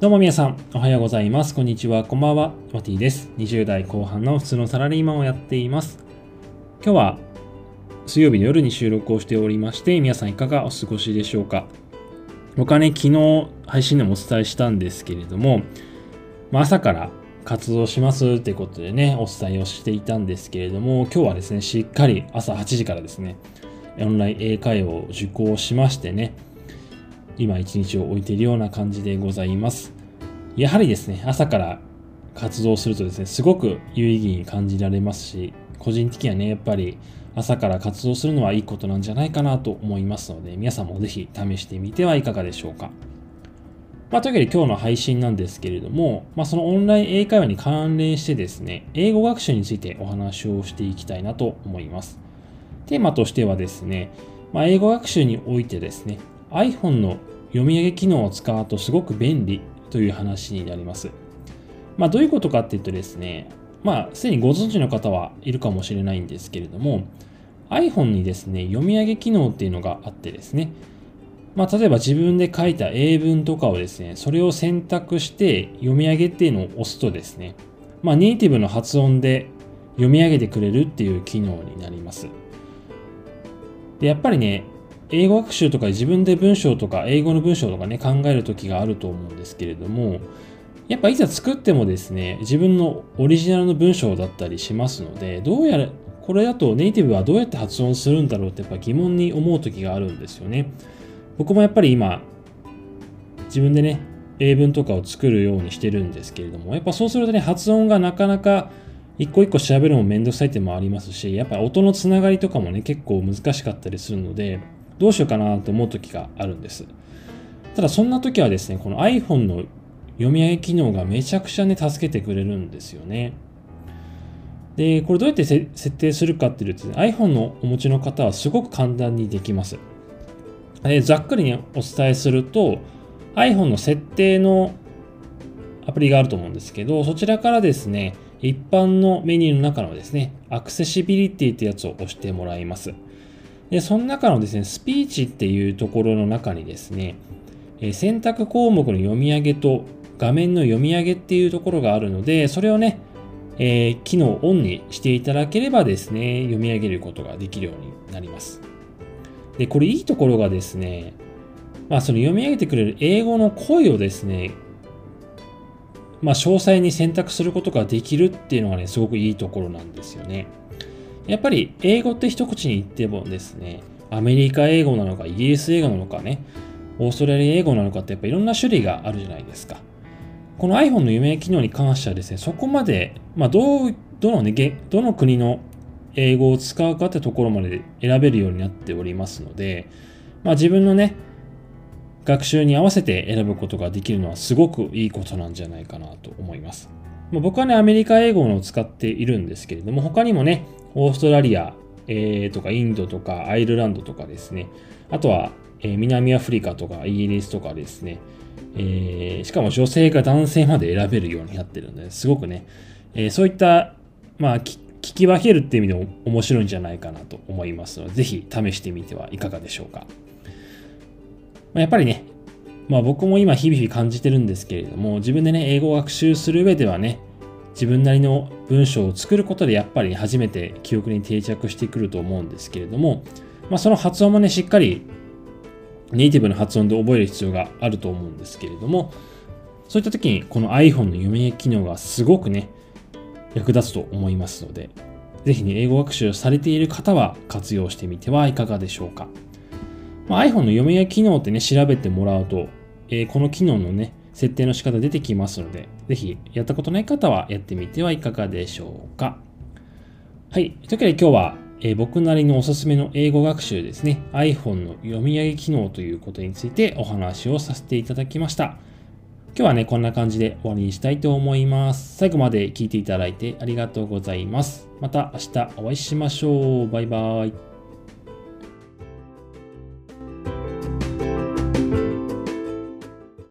どうも皆さん、おはようございます。こんにちは、こんばんは。マティです。20代後半の普通のサラリーマンをやっています。今日は水曜日の夜に収録をしておりまして、皆さんいかがお過ごしでしょうか。僕はね、昨日配信でもお伝えしたんですけれども、まあ、朝から活動しますってことでね、お伝えをしていたんですけれども、今日はですね、しっかり朝8時からですね、オンライン英会話を受講しましてね、今一日を置いているような感じでございます。やはりですね、朝から活動するとですね、すごく有意義に感じられますし、個人的にはね、やっぱり朝から活動するのはいいことなんじゃないかなと思いますので、皆さんもぜひ試してみてはいかがでしょうか。まあ、というわけで今日の配信なんですけれども、まあ、そのオンライン英会話に関連してですね、英語学習についてお話をしていきたいなと思います。テーマとしてはですね、まあ、英語学習においてですね、iPhone の読み上げ機能を使うとすごく便利という話になります。まあ、どういうことかっていうとですね、まあ、すでにご存知の方はいるかもしれないんですけれども、iPhone にですね、読み上げ機能っていうのがあってですね、まあ、例えば自分で書いた英文とかをですね、それを選択して読み上げっていうのを押すとですね、まあ、ネイティブの発音で読み上げてくれるっていう機能になります。で、やっぱりね、英語学習とか自分で文章とか英語の文章とかね考える時があると思うんですけれどもやっぱいざ作ってもですね自分のオリジナルの文章だったりしますのでどうやらこれだとネイティブはどうやって発音するんだろうってやっぱ疑問に思う時があるんですよね。僕もやっぱり今自分でね英文とかを作るようにしてるんですけれどもやっぱそうするとね発音がなかなか一個一個調べるのもめんどくさいってもありますしやっぱ音のつながりとかもね結構難しかったりするのでどうしようかなと思う時があるんです。ただそんな時はですね、この iPhone の読み上げ機能がめちゃくちゃね、助けてくれるんですよね。で、これどうやって設定するかっていうと、ね iPhone のお持ちの方はすごく簡単にできます。でざっくりね、お伝えすると、iPhone の設定のアプリがあると思うんですけど、そちらからですね、一般のメニューの中のですね、アクセシビリティってやつを押してもらいます。で、その中のですね、スピーチっていうところの中にですね、え選択項目の読み上げと画面の読み上げっていうところがあるので、それをね、えー、機能をオンにしていただければですね、読み上げることができるようになります。で、これいいところがですね、まあその読み上げてくれる英語の声をですね、まあ詳細に選択することができるっていうのがね、すごくいいところなんですよね。やっぱり英語って一口に言ってもですね、アメリカ英語なのか、イギリス英語なのかね、オーストラリア英語なのかってやっぱいろんな種類があるじゃないですか。この iPhone の読み上げ機能に関してはですね、そこまで、まあ、どう、どのね、どの国の英語を使うかってところまで選べるようになっておりますので、まあ、自分のね、学習に合わせて選ぶことができるのはすごくいいことなんじゃないかなと思います。僕はね、アメリカ英語のを使っているんですけれども、他にもね、オーストラリア、えー、とかインドとかアイルランドとかですね、あとは、えー、南アフリカとかイギリスとかですね、えー、しかも女性か男性まで選べるようになってるので、すごくね、えー、そういった、まあ、聞き分けるっていう意味でも面白いんじゃないかなと思いますので、ぜひ試してみてはいかがでしょうか。まあ、やっぱりね、まあ僕も今日々感じてるんですけれども、自分でね、英語を学習する上ではね、自分なりの文章を作ることでやっぱり初めて記憶に定着してくると思うんですけれども、まあ、その発音もね、しっかりネイティブの発音で覚える必要があると思うんですけれども、そういった時にこの iPhone の読み上げ機能がすごくね、役立つと思いますので、ぜひね、英語学習されている方は活用してみてはいかがでしょうか。まあ、iPhone の読み上げ機能ってね、調べてもらうと、えー、この機能のね、設定の仕方出てきますので、ぜひやったことない方はやってみてはいかがでしょうか。はい。というわけで今日は、えー、僕なりのおすすめの英語学習ですね、iPhone の読み上げ機能ということについてお話をさせていただきました。今日はね、こんな感じで終わりにしたいと思います。最後まで聞いていただいてありがとうございます。また明日お会いしましょう。バイバーイ。